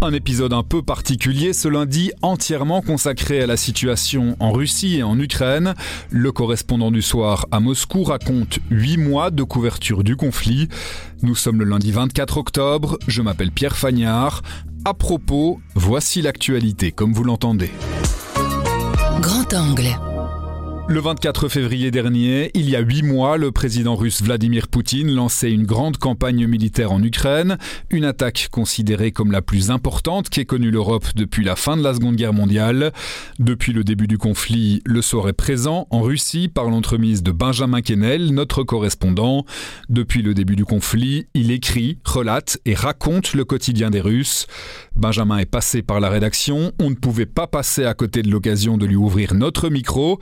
Un épisode un peu particulier ce lundi, entièrement consacré à la situation en Russie et en Ukraine. Le correspondant du soir à Moscou raconte 8 mois de couverture du conflit. Nous sommes le lundi 24 octobre, je m'appelle Pierre Fagnard. À propos, voici l'actualité comme vous l'entendez. Grand angle. Le 24 février dernier, il y a huit mois, le président russe Vladimir Poutine lançait une grande campagne militaire en Ukraine, une attaque considérée comme la plus importante qu'ait connue l'Europe depuis la fin de la Seconde Guerre mondiale. Depuis le début du conflit, le sort est présent en Russie par l'entremise de Benjamin Kennel, notre correspondant. Depuis le début du conflit, il écrit, relate et raconte le quotidien des Russes. Benjamin est passé par la rédaction, on ne pouvait pas passer à côté de l'occasion de lui ouvrir notre micro.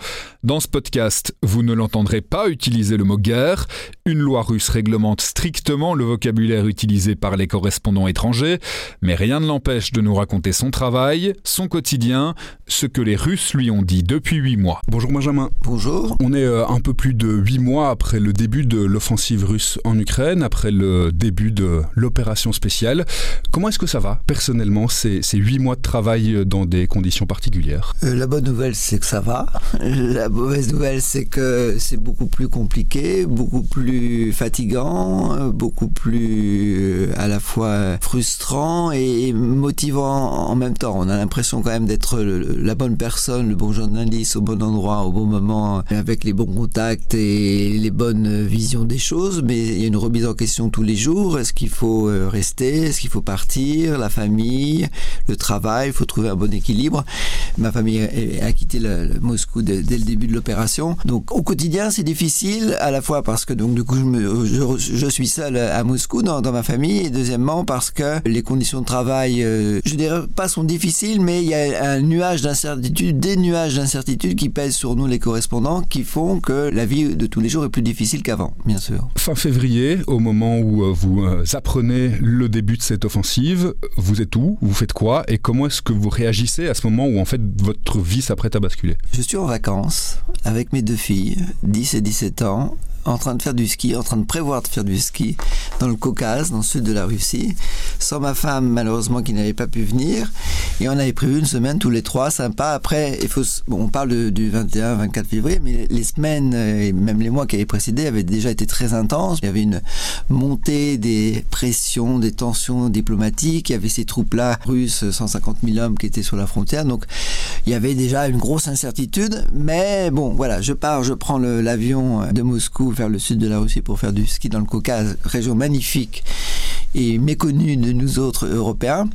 Ce podcast, vous ne l'entendrez pas utiliser le mot guerre. Une loi russe réglemente strictement le vocabulaire utilisé par les correspondants étrangers, mais rien ne l'empêche de nous raconter son travail, son quotidien, ce que les Russes lui ont dit depuis huit mois. Bonjour Benjamin. Bonjour. On est euh, un peu plus de huit mois après le début de l'offensive russe en Ukraine, après le début de l'opération spéciale. Comment est-ce que ça va personnellement ces huit mois de travail dans des conditions particulières? Euh, La bonne nouvelle, c'est que ça va. La mauvaise nouvelle, c'est que c'est beaucoup plus compliqué, beaucoup plus fatigant, beaucoup plus euh, à la fois frustrant et motivant en même temps. On a l'impression quand même d'être la bonne personne, le bon journaliste au bon endroit, au bon moment, avec les bons contacts et les bonnes visions des choses, mais il y a une remise en question tous les jours. Est-ce qu'il faut euh, rester? Est-ce qu'il faut partir? La famille, le travail, il faut trouver un bon équilibre. Ma famille a quitté Moscou dès, dès le début de l'opération. Donc au quotidien, c'est difficile, à la fois parce que donc du coup je, je, suis seul à Moscou dans, dans, ma famille, et deuxièmement parce que les conditions de travail, euh, je dirais pas sont difficiles, mais il y a un nuage d'incertitude, des nuages d'incertitude qui pèsent sur nous les correspondants, qui font que la vie de tous les jours est plus difficile qu'avant, bien sûr. Fin février, au moment où euh, vous euh, apprenez le début de cette offensive, vous êtes où? Vous faites quoi? Et comment est-ce que vous réagissez à ce moment où en fait votre vie s'apprête à basculer? Je suis en vacances avec mes deux filles, 10 et 17 ans, en train de faire du ski, en train de prévoir de faire du ski dans le Caucase, dans le sud de la Russie, sans ma femme malheureusement qui n'avait pas pu venir. Et on avait prévu une semaine tous les trois, sympa. Après, il faut, bon, on parle du 21-24 février, mais les semaines et même les mois qui avaient précédé avaient déjà été très intenses. Il y avait une montée des pressions, des tensions diplomatiques. Il y avait ces troupes-là russes, 150 000 hommes qui étaient sur la frontière. Donc, il y avait déjà une grosse incertitude. Mais bon, voilà, je pars, je prends l'avion de Moscou vers le sud de la Russie pour faire du ski dans le Caucase, région magnifique et méconnue de nous autres Européens.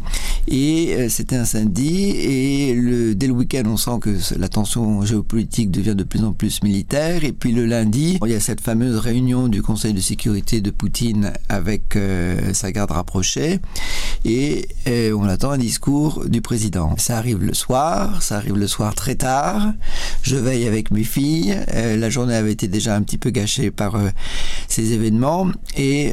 Et euh, c'était un samedi. Et dès le week-end, on sent que la tension géopolitique devient de plus en plus militaire. Et puis le lundi, il y a cette fameuse réunion du Conseil de sécurité de Poutine avec euh, sa garde rapprochée. Et euh, on attend un discours du président. Ça arrive le soir, ça arrive le soir très tard. Je veille avec mes filles. la journée avait été déjà un petit peu gâchée par ces événements. Et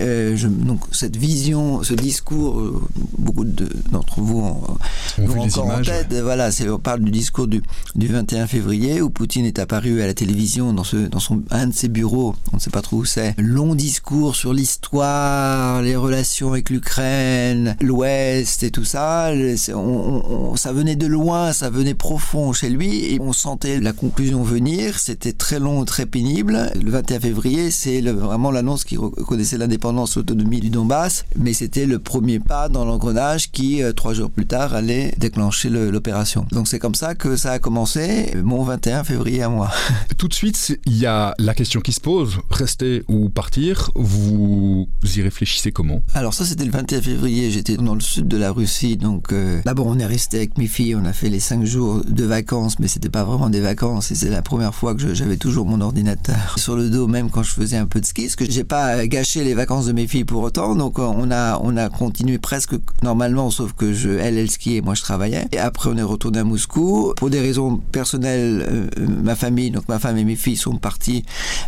donc cette vision, ce discours, beaucoup d'entre vous ont, encore en tête. Voilà, on parle du discours du, du 21 février où Poutine est apparu à la télévision dans, ce, dans son, un de ses bureaux, on ne sait pas trop où c'est. Long discours sur l'histoire, les relations avec l'Ukraine, l'Ouest et tout ça. ça venait de loin, ça venait profond chez lui et on sentait la conclusion venir. C'était très long, très pénible. Le 21 février, c'est vraiment l'annonce qui reconnaissait l'indépendance, l'autonomie du Donbass, mais c'était le premier pas dans l'engrenage qui, euh, trois jours plus tard, allait déclencher l'opération. Donc c'est comme ça que ça a commencé, mon 21 février à moi. Tout de suite, il y a la question qui se pose, rester ou partir, vous y réfléchissez comment? Alors ça c'était le 21 février, j'étais dans le sud de la Russie, donc euh, d'abord on est resté avec mes filles, on a fait les 5 jours de vacances, mais c'était pas vraiment des vacances, et c'est la première fois que j'avais toujours mon ordinateur sur le dos, même quand je faisais un peu de ski, parce que j'ai pas gâché les vacances de mes filles pour autant, donc on a, on a continué presque normalement, sauf que elle, elle skiait, moi je travaillais. Et après, on est retourné à Moscou. Pour des raisons personnelles, euh, ma famille, donc ma femme et mes filles sont partis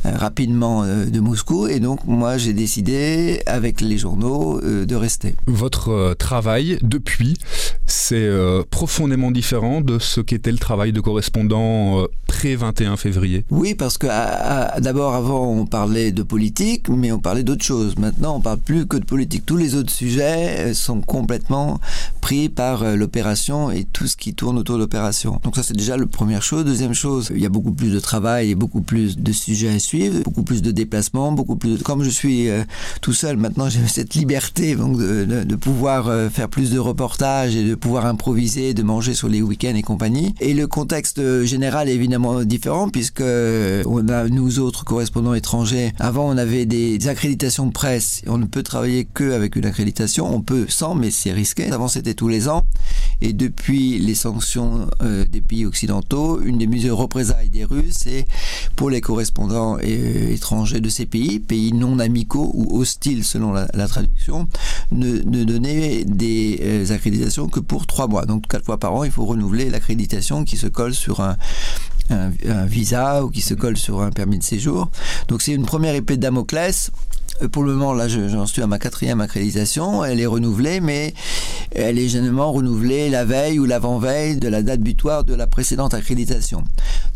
euh, rapidement de Moscou. Et donc, moi, j'ai décidé, avec les journaux, de rester. Votre travail, depuis, c'est profondément différent de ce qu'était le travail de correspondant pré-21 février Oui, parce que d'abord, avant, on parlait de politique, mais on parlait d'autres choses. Maintenant, on parle plus que de politique. Tous les autres sujets sont complètement par l'opération et tout ce qui tourne autour de l'opération. Donc ça, c'est déjà la première chose. Deuxième chose, il y a beaucoup plus de travail et beaucoup plus de sujets à suivre, beaucoup plus de déplacements, beaucoup plus de... Comme je suis euh, tout seul, maintenant j'ai cette liberté donc, de, pouvoir euh, faire plus de reportages et de pouvoir improviser, de manger sur les week-ends et compagnie. Et le contexte général est évidemment différent puisque euh, on a, nous autres correspondants étrangers, avant on avait des accréditations de presse. On ne peut travailler que avec une accréditation. On peut sans, mais c'est risqué. Avant c'était tous les ans. Et depuis les sanctions euh, des pays occidentaux, une des mesures représailles des Russes, c'est pour les correspondants euh, étrangers de ces pays, pays non amicaux ou hostiles selon la, traduction, ne, ne, donner des euh, accréditations que pour trois mois. Donc quatre fois par an, il faut renouveler l'accréditation qui se colle sur un, un, un, visa ou qui se colle sur un permis de séjour. Donc c'est une première épée de Damoclès pour le moment, là, j'en suis à ma quatrième accréditation. Elle est renouvelée, mais elle est généralement renouvelée la veille ou l'avant-veille de la date butoir de la précédente accréditation.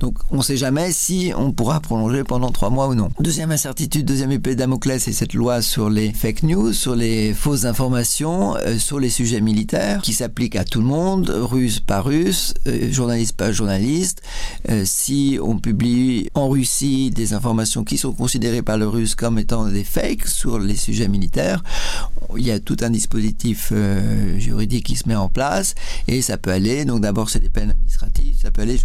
Donc, on ne sait jamais si on pourra prolonger pendant trois mois ou non. Deuxième incertitude, deuxième épée de Damoclès, c'est cette loi sur les fake news, sur les fausses informations, euh, sur les sujets militaires, qui s'applique à tout le monde, russe par russe, euh, journaliste par journaliste. Euh, si on publie en Russie des informations qui sont considérées par le russe comme étant des fakes, sur les sujets militaires. Il y a tout un dispositif euh, juridique qui se met en place et ça peut aller, donc d'abord c'est des peines administratives, ça peut aller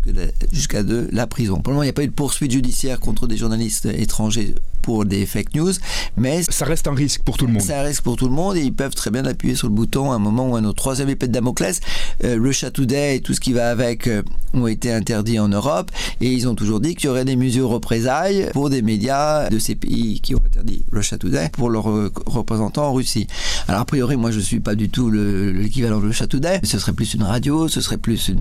jusqu'à de la prison. Pour le moment, il n'y a pas eu de poursuite judiciaire contre des journalistes étrangers pour des fake news, mais ça reste un risque pour tout le monde. C'est un risque pour tout le monde et ils peuvent très bien appuyer sur le bouton à un moment ou à un autre. Troisième épée de Damoclès, euh, Russia Today et tout ce qui va avec euh, ont été interdits en Europe et ils ont toujours dit qu'il y aurait des mesures représailles pour des médias de ces pays qui ont interdit Russia Today pour leurs représentants en Russie. Alors a priori, moi je suis pas du tout l'équivalent de Russia Today. Ce serait plus une radio, ce serait plus une,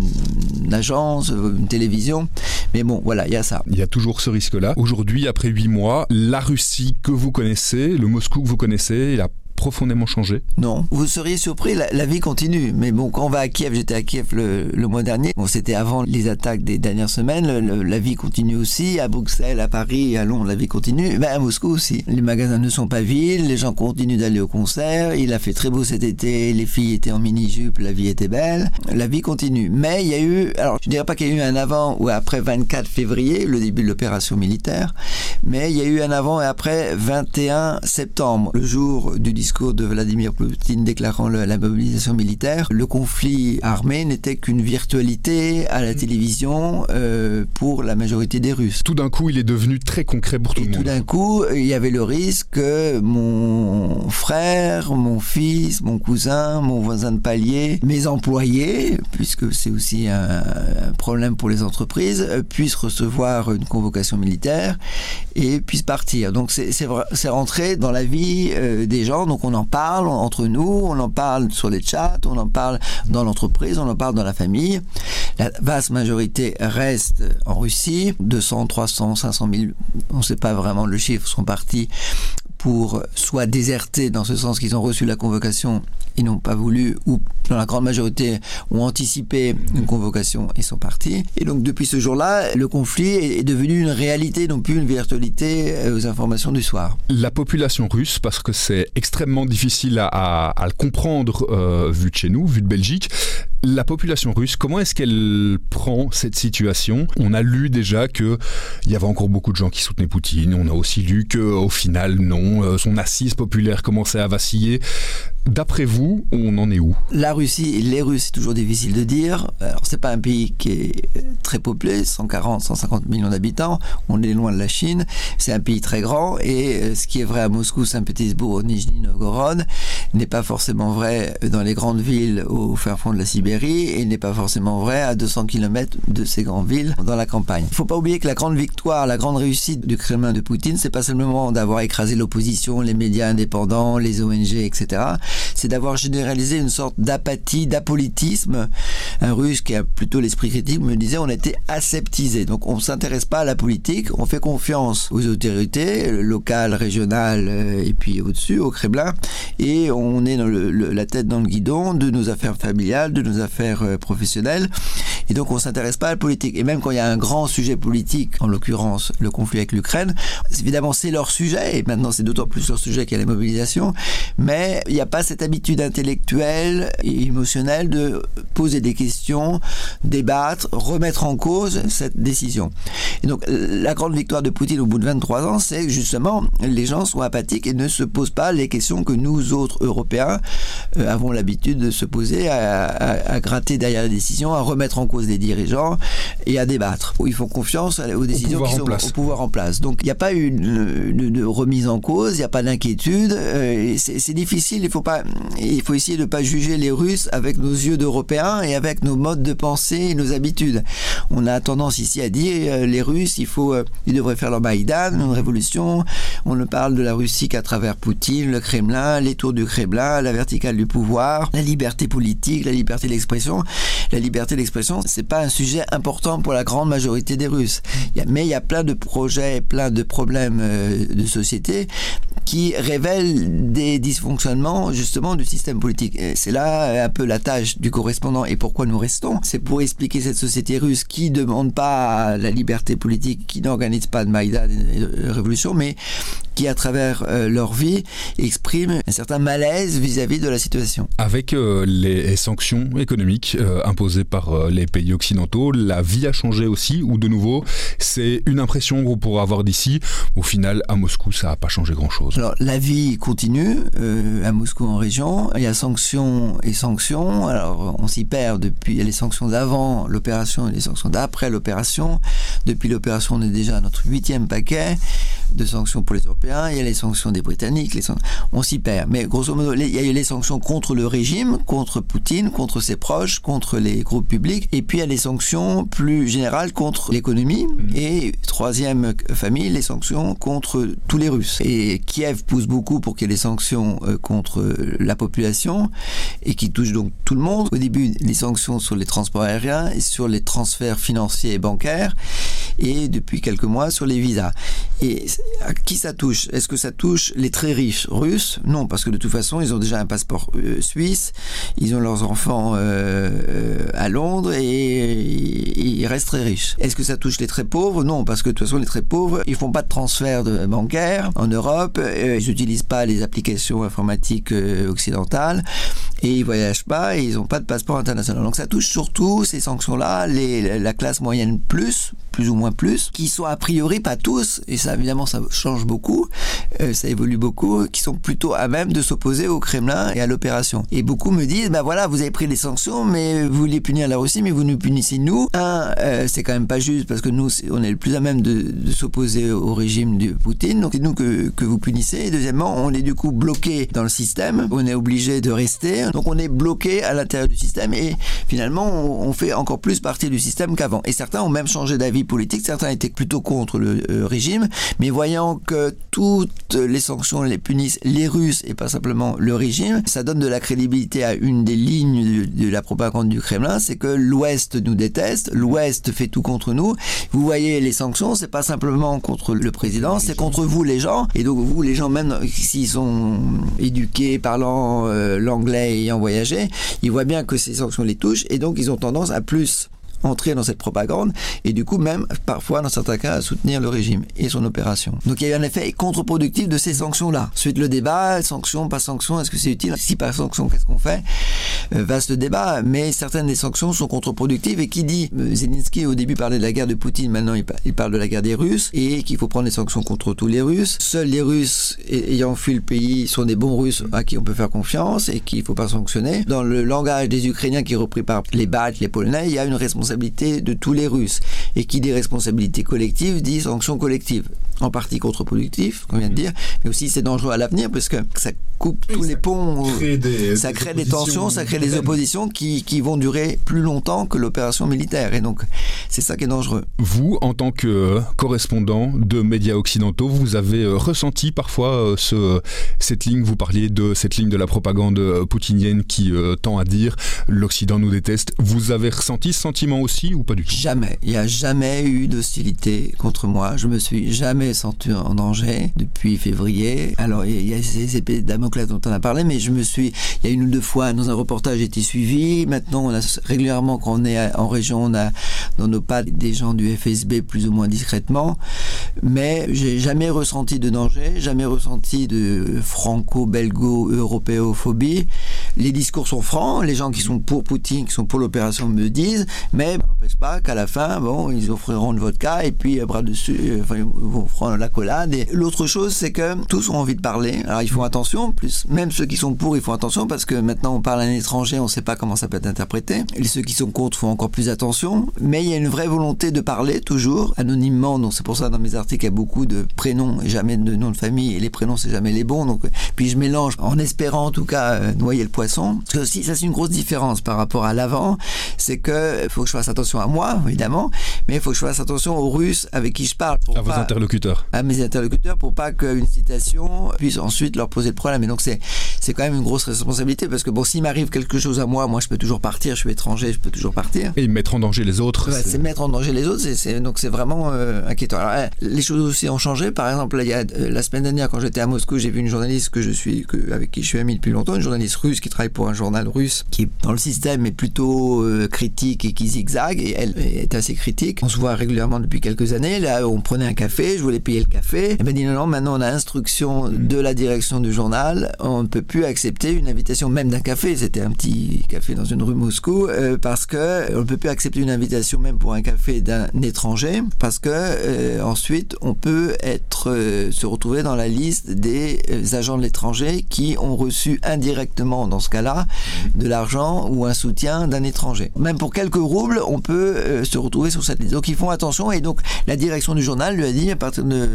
une agence, une télévision. Mais bon, voilà, il y a ça. Il y a toujours ce risque-là. Aujourd'hui, après huit mois, la Russie que vous connaissez, le Moscou que vous connaissez, il a profondément changé Non. Vous seriez surpris, la, vie continue. Mais bon, quand on va à Kiev, j'étais à Kiev le, mois dernier. Bon, c'était avant les attaques des dernières semaines. La vie continue aussi. À Bruxelles, à Paris, à Londres, la vie continue. Ben, à Moscou aussi. Les magasins ne sont pas vides. Les gens continuent d'aller au concert. Il a fait très beau cet été. Les filles étaient en mini-jupe. La vie était belle. La vie continue. Mais il y a eu, alors, je dirais pas qu'il y a eu un avant ou après 24 février, le début de l'opération militaire. Mais il y a eu un avant et après 21 septembre, le jour du discours discours de Vladimir Poutine déclarant le, la mobilisation militaire, le conflit armé n'était qu'une virtualité à la télévision euh, pour la majorité des Russes. Tout d'un coup, il est devenu très concret pour tout Et le monde. Tout d'un coup, il y avait le risque que mon frère, mon fils, mon cousin, mon voisin de palier, mes employés, puisque c'est aussi un, un, problème pour les entreprises, puissent recevoir une convocation militaire et puissent partir. Donc c'est rentré dans la vie euh, des gens. Donc on en parle entre nous, on en parle sur les chats, on en parle dans l'entreprise, on en parle dans la famille. La vaste majorité reste en Russie, 200, 300, 500 000, on ne sait pas vraiment le chiffre, sont partis pour soit déserter dans ce sens qu'ils ont reçu la convocation ils n'ont pas voulu, ou dans la grande majorité, ont anticipé une convocation et sont partis. Et donc depuis ce jour-là, le conflit est devenu une réalité, non plus une virtualité aux informations du soir. La population russe, parce que c'est extrêmement difficile à le comprendre euh, vu de chez nous, vu de Belgique, la population russe, comment est-ce qu'elle prend cette situation? On a lu déjà que il y avait encore beaucoup de gens qui soutenaient Poutine. On a aussi lu que au final, non, euh, son assise populaire commençait à vaciller. D'après vous, on en est où? La Russie, les Russes, c'est toujours difficile de dire. Alors, c'est pas un pays qui est très peuplé, 140, 150 millions d'habitants. On est loin de la Chine. C'est un pays très grand. Et ce qui est vrai à Moscou, Saint-Pétersbourg, Nijni Novgorod, n'est pas forcément vrai dans les grandes villes au fin fond de la Sibérie et n'est pas forcément vrai à 200 km de ces grandes villes dans la campagne. Il ne faut pas oublier que la grande victoire, la grande réussite du Kremlin de Poutine, c'est pas seulement d'avoir écrasé l'opposition, les médias indépendants, les ONG, etc c'est d'avoir généralisé une sorte d'apathie, d'apolitisme. Un russe qui a plutôt l'esprit critique me disait on était aseptisé. Donc on ne s'intéresse pas à la politique, on fait confiance aux autorités locales, régionales euh, et puis au-dessus, au Kremlin, et on est dans la tête dans le guidon de nos affaires familiales, de nos affaires euh, professionnelles, et donc on s'intéresse pas à la politique. Et même quand il y a un grand sujet politique, en l'occurrence le conflit avec l'Ukraine, évidemment c'est leur sujet, et maintenant c'est d'autant plus leur sujet qu'il y a la mobilisation, mais il n'y a pas cette habitude intellectuelle et émotionnelle de poser des questions, débattre, remettre en cause cette décision. Et donc la grande victoire de Poutine au bout de 23 ans, c'est justement les gens sont apathiques et ne se posent pas les questions que nous autres Européens euh, avons l'habitude de se poser, à, gratter derrière les décisions, à remettre en cause les dirigeants et à débattre. Ils font confiance aux décisions qui sont au pouvoir en place. Donc il n'y a pas une, une, remise en cause, il n'y a pas d'inquiétude. Euh, c'est difficile, il faut, pas, il faut essayer de ne pas juger les Russes avec nos yeux d'Européens et avec nos modes de pensée et nos habitudes. On a tendance ici à dire euh, les Russes, il faut, ils devraient faire leur Maïdan, une révolution. On ne parle de la Russie qu'à travers Poutine, le Kremlin, les tours du Kremlin, la verticale du pouvoir, la liberté politique, la liberté d'expression. La liberté d'expression, c'est pas un sujet important pour la grande majorité des Russes. mais il y a plein de projets, plein de problèmes euh, de société qui révèlent des dysfonctionnements justement du système politique. C'est là un peu la tâche du correspondant et pourquoi nous restons. C'est pour expliquer cette société russe qui demande pas la liberté politique, qui n'organise pas de Maïdan de révolution, mais qui, à travers euh, leur vie, expriment un certain malaise vis-à-vis de la situation. Avec euh, les sanctions économiques euh, imposées par les pays occidentaux, la vie a changé aussi, ou de nouveau, c'est une impression qu'on pourrait avoir d'ici. Au final, à Moscou, ça n'a pas changé grand-chose. Alors, la vie continue à Moscou en région. Il y a sanctions et sanctions. Alors, on s'y perd depuis les sanctions d'avant l'opération et les sanctions d'après l'opération. Depuis l'opération, on est déjà à notre huitième paquet de sanctions pour les Européens, il y a les sanctions des Britanniques, les on s'y perd. Mais grosso modo, il y a eu les sanctions contre le régime, contre Poutine, contre ses proches, contre les groupes publics, et puis il y a les sanctions plus générales contre l'économie, mmh. et troisième famille, les sanctions contre tous les Russes. Et Kiev pousse beaucoup pour qu'il y ait des sanctions euh, contre la population, et qui touchent donc tout le monde. Au début, les sanctions sur les transports aériens et sur les transferts financiers et bancaires, et depuis quelques mois sur les visas. Et à qui ça touche? Est-ce que ça touche les très riches russes? Non, parce que de toute façon, ils ont déjà un passeport euh, suisse, ils ont leurs enfants euh, euh, à Londres et, ils restent très riches. Est-ce que ça touche les très pauvres? Non, parce que de toute façon, les très pauvres, ils font pas de transfert de bancaire en Europe, ils n'utilisent pas les applications informatiques occidentales et ils voyagent pas et ils n'ont pas de passeport international. Donc ça touche surtout ces sanctions-là, la classe moyenne plus, plus ou plus, qui sont a priori pas tous, et ça évidemment ça change beaucoup, euh, ça évolue beaucoup, qui sont plutôt à même de s'opposer au Kremlin et à l'opération. Et beaucoup me disent, ben voilà, vous avez pris les sanctions, mais vous voulez punir la Russie, mais vous nous punissez nous. Un, euh, c'est quand même pas juste parce que nous, on est le plus à même de, s'opposer au régime de Poutine, donc c'est nous que, que vous punissez. Et deuxièmement, on est du coup bloqué dans le système, on est obligé de rester, donc on est bloqué à l'intérieur du système et finalement on, fait encore plus partie du système qu'avant. Et certains ont même changé d'avis politique, certains étaient plutôt contre le euh, régime, mais voyant que toutes les sanctions les punissent les Russes et pas simplement le régime, ça donne de la crédibilité à une des lignes de, la propagande du Kremlin, c'est que l'Ouest nous déteste, l'Ouest fait tout contre nous. Vous voyez, les sanctions, c'est pas simplement contre le président, c'est contre vous les gens. Et donc vous, les gens, même s'ils sont éduqués, parlant euh, l'anglais et ayant voyagé, ils voient bien que ces sanctions les touchent et donc ils ont tendance à plus entrer dans cette propagande et du coup même parfois dans certains cas soutenir le régime et son opération. Donc il y a eu un effet contre-productif de ces sanctions-là. Suite le débat, sanctions, pas sanctions, est-ce que c'est utile? Si pas sanctions, qu'est-ce qu'on fait? Euh, Vaste débat, mais certaines des sanctions sont contre-productives et qui dit euh, Zelensky au début parlait de la guerre de Poutine, maintenant il parle de la guerre des Russes et qu'il faut prendre des sanctions contre tous les Russes. Seuls les Russes ayant fui le pays sont des bons Russes à qui on peut faire confiance et qu'il ne faut pas sanctionner. Dans le langage des Ukrainiens qui est repris par les Baltes, les Polonais, il y a une responsabilité de tous les Russes. Et qui dit responsabilité collective dit sanction collective. en partie contre-productif, on vient de dire, mais aussi c'est dangereux à l'avenir parce que ça coupe tous les ponts, ça crée des, tensions, ça crée des oppositions qui, qui vont durer plus longtemps que l'opération militaire. Et donc, c'est ça qui est dangereux. Vous, en tant que correspondant de médias occidentaux, vous avez ressenti parfois ce, cette ligne, vous parliez de cette ligne de la propagande poutinienne qui tend à dire l'Occident nous déteste. Vous avez ressenti ce sentiment aussi ou pas du tout? Jamais. Il n'y a jamais eu d'hostilité contre moi. Je me suis jamais senti en danger depuis février. Alors, il y a ces épées Damoclès dont on a parlé, mais je me suis. Il y a une ou deux fois dans un reportage, j'ai été suivi. Maintenant, on a régulièrement, quand on est en région, on a dans nos pas des gens du FSB plus ou moins discrètement. Mais j'ai jamais ressenti de danger, jamais ressenti de franco-belgo-européophobie. Les discours sont francs. Les gens qui sont pour Poutine, qui sont pour l'opération me disent, mais n'empêche pas qu'à la fin, bon, ils offriront le vodka et puis bras dessus, euh, enfin, ils offriront la collade. Et l'autre chose, c'est que tous ont envie de parler. Alors ils font attention, plus même ceux qui sont pour, ils font attention parce que maintenant on parle à un étranger, on ne sait pas comment ça peut être interprété. Et ceux qui sont contre font encore plus attention. Mais il y a une vraie volonté de parler toujours anonymement. Donc c'est pour ça dans mes articles il y a beaucoup de prénoms et jamais de nom de famille. Et les prénoms c'est jamais les bons. Donc puis je mélange en espérant en tout cas euh, noyer le poisson. Parce que aussi ça c'est une grosse différence par rapport à l'avant, c'est que faut que je fasse attention à moi évidemment, mais il faut que je fasse attention aux Russes avec qui je parle. à vos interlocuteurs. À mes interlocuteurs pour pas qu'une citation puisse ensuite leur poser le problème. Et donc c'est c'est quand même une grosse responsabilité parce que bon s'il m'arrive quelque chose à moi, moi je peux toujours partir. Je suis étranger, je peux toujours partir. Et mettre en danger les autres. c'est mettre en danger les autres. C'est donc c'est vraiment euh, inquiétant. Alors, euh, les choses aussi ont changé. Par exemple, il y a, euh, la semaine dernière quand j'étais à Moscou, j'ai vu une journaliste que je suis que, avec qui je suis ami depuis longtemps, une journaliste russe qui travaille pour un journal russe qui est dans le système est plutôt critique et qui zigzague et elle est assez critique. On se voit régulièrement depuis quelques années. Là, on prenait un café, je voulais payer le café. Elle m'a dit non, non, maintenant on a instruction de la direction du journal. On ne peut plus accepter une invitation, même d'un café. C'était un petit café dans une rue Moscou, euh, parce que on ne peut plus accepter une invitation, même pour un café d'un étranger, parce que euh, ensuite on peut être euh, se retrouver dans la liste des agents de l'étranger qui ont reçu indirectement, dans ce cas-là, de l'argent ou un soutien d'un étranger. Même pour quelques roubles, on peut se retrouver sur cette liste. Donc ils font attention et donc la direction du journal lui a dit à partir de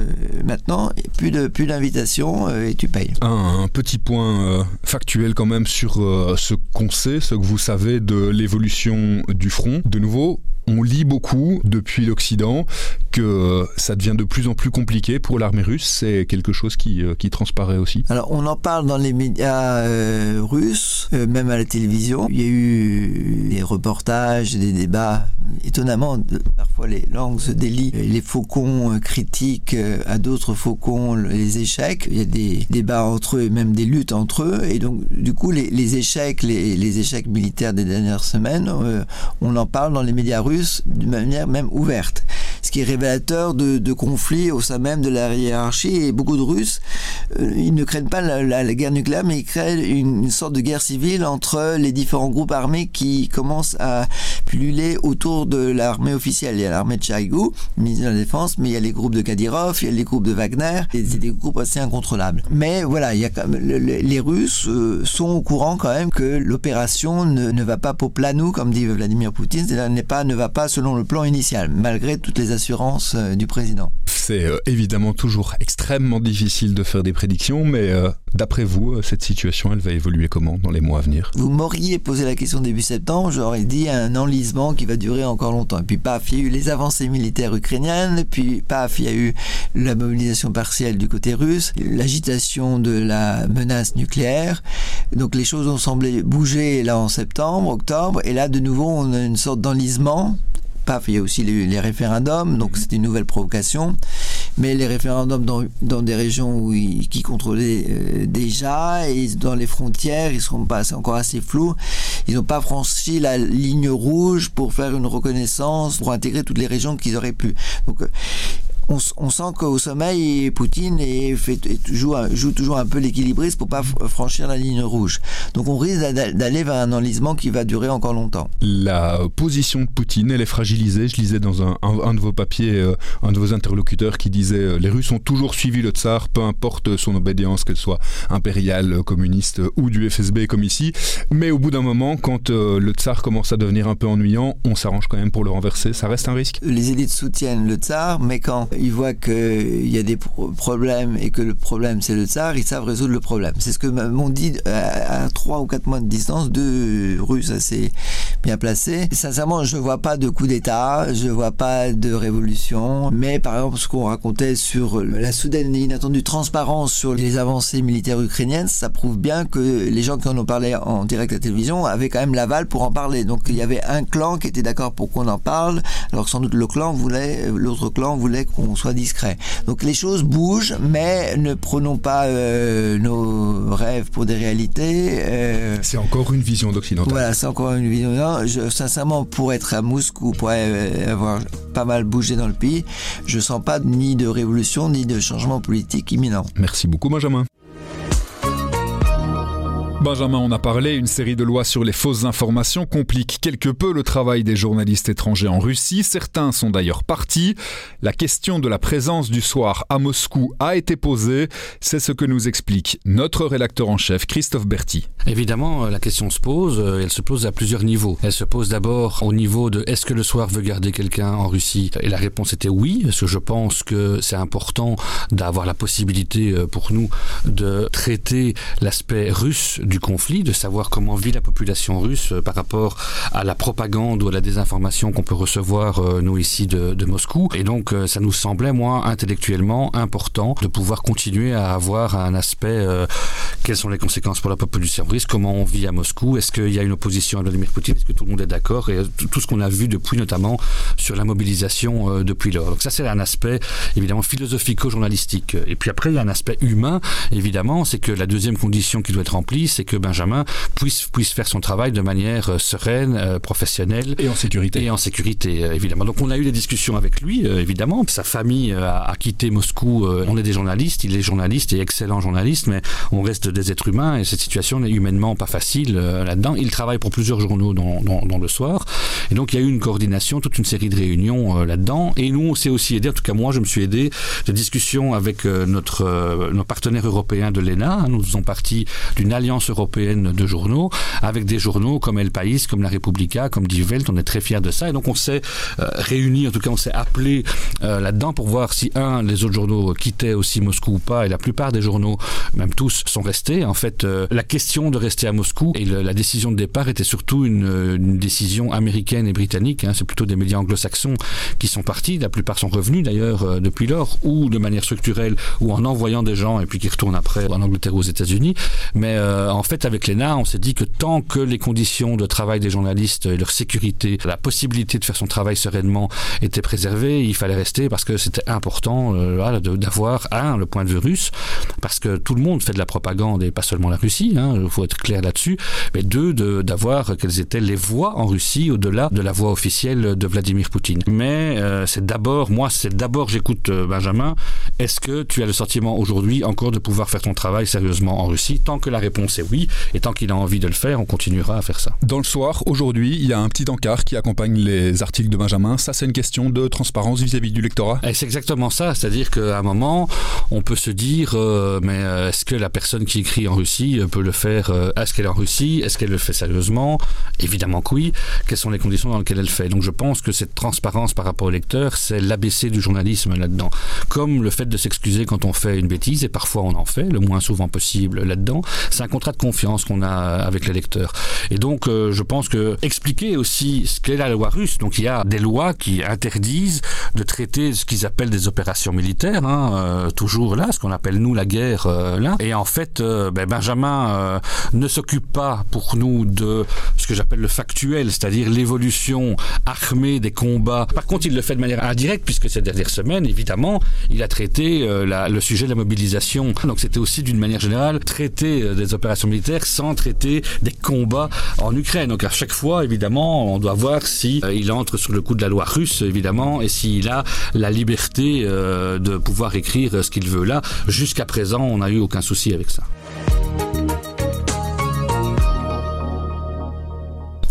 maintenant, plus de plus d'invitations et tu payes. Un, petit point euh, factuel quand même sur euh, ce qu'on sait, ce que vous savez de l'évolution du front. De nouveau, on lit beaucoup depuis l'Occident que ça devient de plus en plus compliqué pour l'armée russe. C'est quelque chose qui, euh, qui, transparaît aussi. Alors on en parle dans les médias euh, russes, euh, même à la télévision. Il y a eu des reportages, des débats. Étonnamment, parfois les langues se délient. Les faucons critiquent à d'autres faucons les échecs. Il y a des débats entre eux, même des luttes entre eux. Et donc du coup, les, échecs, les, échecs militaires des dernières semaines, on en parle dans les médias russes d'une manière même ouverte. Ce qui est révélateur de, conflits au sein même de la hiérarchie. Et beaucoup de Russes, euh, ils ne craignent pas la, guerre nucléaire, mais ils craignent une, sorte de guerre civile entre les différents groupes armés qui commencent à pulluler autour de l'armée officielle. Il y a l'armée de Chaïgou, ministre de la Défense, mais il y a les groupes de Kadyrov, il y a les groupes de Wagner, c'est des groupes assez incontrôlables. Mais voilà, il y a les Russes euh, sont au courant quand même que l'opération ne, ne, va pas pour planou, comme dit Vladimir Poutine, c'est-à-dire pas ne va pas selon le plan initial, malgré toutes les assurances euh, du président. C'est euh, évidemment toujours extrêmement difficile de faire des prédictions, mais euh, d'après vous, cette situation, elle va évoluer comment dans les mois à venir? Vous m'auriez posé la question début septembre, j'aurais dit un enlisement qui va durer encore longtemps. Et puis paf, il y a eu les avancées militaires ukrainiennes, puis paf, il y a eu la mobilisation partielle du côté russe, l'agitation de la menace nucléaire. Donc les choses ont semblé bouger là en septembre, octobre, et là de nouveau on a une sorte d'enlisement paf, il y a aussi les, référendums, donc c'est une nouvelle provocation. Mais les référendums dans, dans des régions où ils, qui contrôlaient euh, déjà et dans les frontières, ils sont pas, encore assez flou. Ils n'ont pas franchi la ligne rouge pour faire une reconnaissance, pour intégrer toutes les régions qu'ils auraient pu. Donc on, on, sent qu'au sommeil, Poutine est fait, joue, joue, toujours un peu l'équilibriste pour pas franchir la ligne rouge. Donc on risque d'aller vers un enlisement qui va durer encore longtemps. La position de Poutine, elle est fragilisée. Je lisais dans un, un, de vos papiers, euh, un de vos interlocuteurs qui disait euh, les Russes ont toujours suivi le tsar, peu importe son obédience, qu'elle soit impériale, communiste ou du FSB comme ici. Mais au bout d'un moment, quand euh, le tsar commence à devenir un peu ennuyant, on s'arrange quand même pour le renverser. Ça reste un risque? Les élites soutiennent le tsar, mais quand ils voient qu'il y a des problèmes et que le problème c'est le tsar, ils savent résoudre le problème. C'est ce que m'ont dit à trois ou quatre mois de distance deux Russes assez bien placés. Sincèrement, je ne vois pas de coup d'État, je ne vois pas de révolution, mais par exemple ce qu'on racontait sur la soudaine et inattendue transparence sur les avancées militaires ukrainiennes, ça prouve bien que les gens qui en ont parlé en direct à la télévision avaient quand même l'aval pour en parler. Donc il y avait un clan qui était d'accord pour qu'on en parle, alors que sans doute le clan voulait, l'autre clan voulait qu'on soit discret. Donc les choses bougent, mais ne prenons pas euh, nos rêves pour des réalités. Euh... C'est encore une vision d'occidental. Voilà, c'est encore une vision. je, sincèrement, pour être à Moscou, pour avoir pas mal bougé dans le pays, je sens pas ni de révolution ni de changement politique imminent. Merci beaucoup, Benjamin. Benjamin on a parlé, une série de lois sur les fausses informations complique quelque peu le travail des journalistes étrangers en Russie. Certains sont d'ailleurs partis. La question de la présence du soir à Moscou a été posée. C'est ce que nous explique notre rédacteur en chef, Christophe Berti. Évidemment, euh, la question se pose. Euh, elle se pose à plusieurs niveaux. Elle se pose d'abord au niveau de est-ce que le soir veut garder quelqu'un en Russie? Et la réponse était oui, parce que je pense que c'est important d'avoir la possibilité euh, pour nous de traiter l'aspect russe du conflit, de savoir comment vit la population russe euh, par rapport à la propagande ou à la désinformation qu'on peut recevoir, euh, nous, ici, de, Moscou. Et donc, euh, ça nous semblait, moi, intellectuellement important de pouvoir continuer à avoir un aspect, quelles sont les conséquences pour la population russe, comment on vit à Moscou, est-ce qu'il y a une opposition à Vladimir Poutine, est-ce que tout le monde est d'accord, et tout ce qu'on a vu depuis, notamment, sur la mobilisation depuis lors. Donc ça, c'est un aspect, évidemment, philosophico-journalistique. Et puis après, il y a un aspect humain, évidemment, c'est que la deuxième condition qui doit être remplie, c'est que Benjamin puisse, puisse faire son travail de manière euh, sereine, euh, professionnelle. Et en sécurité. Et en sécurité, euh, évidemment. Donc on a eu des discussions avec lui, évidemment. Sa famille a, quitté Moscou. on est des journalistes, il est journaliste et excellent journaliste, mais on reste des êtres humains et cette situation n'est humainement pas facile là-dedans. Il travaille pour plusieurs journaux dans, dans, le soir. Et donc il y a eu une coordination, toute une série de réunions là-dedans. Et nous, on s'est aussi aidé, en tout cas moi, je me suis aidé de discussions avec notre, nos partenaires européens de l'ENA. Nous faisons partie d'une alliance européenne européenne de journaux, avec des journaux comme El País, comme La Repubblica, comme Die Welt. On est très fiers de ça. Et donc on s'est euh, réunis, en tout cas on s'est appelé euh, là-dedans pour voir si, un, les autres journaux quittaient aussi Moscou ou pas. Et la plupart des journaux, même tous, sont restés. En fait, euh, la question de rester à Moscou et la décision de départ était surtout une, décision américaine et britannique. Hein. C'est plutôt des médias anglo-saxons qui sont partis. La plupart sont revenus d'ailleurs euh, depuis lors, ou de manière structurelle, ou en envoyant des gens et puis qui retournent après en Angleterre ou aux États-Unis. Mais euh, en fait, avec l'ENA, on s'est dit que tant que les conditions de travail des journalistes et leur sécurité, la possibilité de faire son travail sereinement étaient préservées, il fallait rester parce que c'était important euh, d'avoir, un, le point de vue russe, parce que tout le monde fait de la propagande et pas seulement la Russie, il hein, faut être clair là-dessus, mais deux, d'avoir quelles étaient les voix en Russie au-delà de la voix officielle de Vladimir Poutine. Mais euh, c'est d'abord, moi, c'est d'abord, j'écoute euh, Benjamin, est-ce que tu as le sentiment aujourd'hui encore de pouvoir faire ton travail sérieusement en Russie Tant que la réponse est oui, et tant qu'il a envie de le faire, on continuera à faire ça. Dans le soir, aujourd'hui, il y a un petit encart qui accompagne les articles de Benjamin. Ça, c'est une question de transparence vis-à-vis du lectorat? C'est exactement ça. C'est-à-dire qu'à un moment, on peut se dire, euh, mais euh, est-ce que la personne qui écrit en Russie peut le faire euh, Est-ce qu'elle est en Russie? Est-ce qu'elle le fait sérieusement? Évidemment que oui. Quelles sont les conditions dans lesquelles elle le fait? Donc je pense que cette transparence par rapport au lecteur, c'est l'ABC du journalisme là-dedans. Comme le fait de s'excuser quand on fait une bêtise, et parfois on en fait, le moins souvent possible là-dedans, c'est un contrat confiance qu'on a avec les lecteurs. Et donc, euh, je pense que expliquer aussi ce qu'est la loi russe. Donc, il y a des lois qui interdisent de traiter ce qu'ils appellent des opérations militaires, hein, euh, toujours là, ce qu'on appelle nous la guerre euh, là. Et en fait, ben, Benjamin ne s'occupe pas pour nous de ce que j'appelle le factuel, c'est-à-dire l'évolution armée des combats. Par contre, il le fait de manière indirecte puisque ces dernières semaines, évidemment, il a traité le sujet de la mobilisation. Donc, c'était aussi d'une manière générale traiter des opérations militaires sans traiter des combats en Ukraine. Donc à chaque fois, évidemment, on doit voir si euh, il entre sur le coup de la loi russe, évidemment, et s'il a la liberté euh, de pouvoir écrire ce qu'il veut là. Jusqu'à présent, on n'a eu aucun souci avec ça.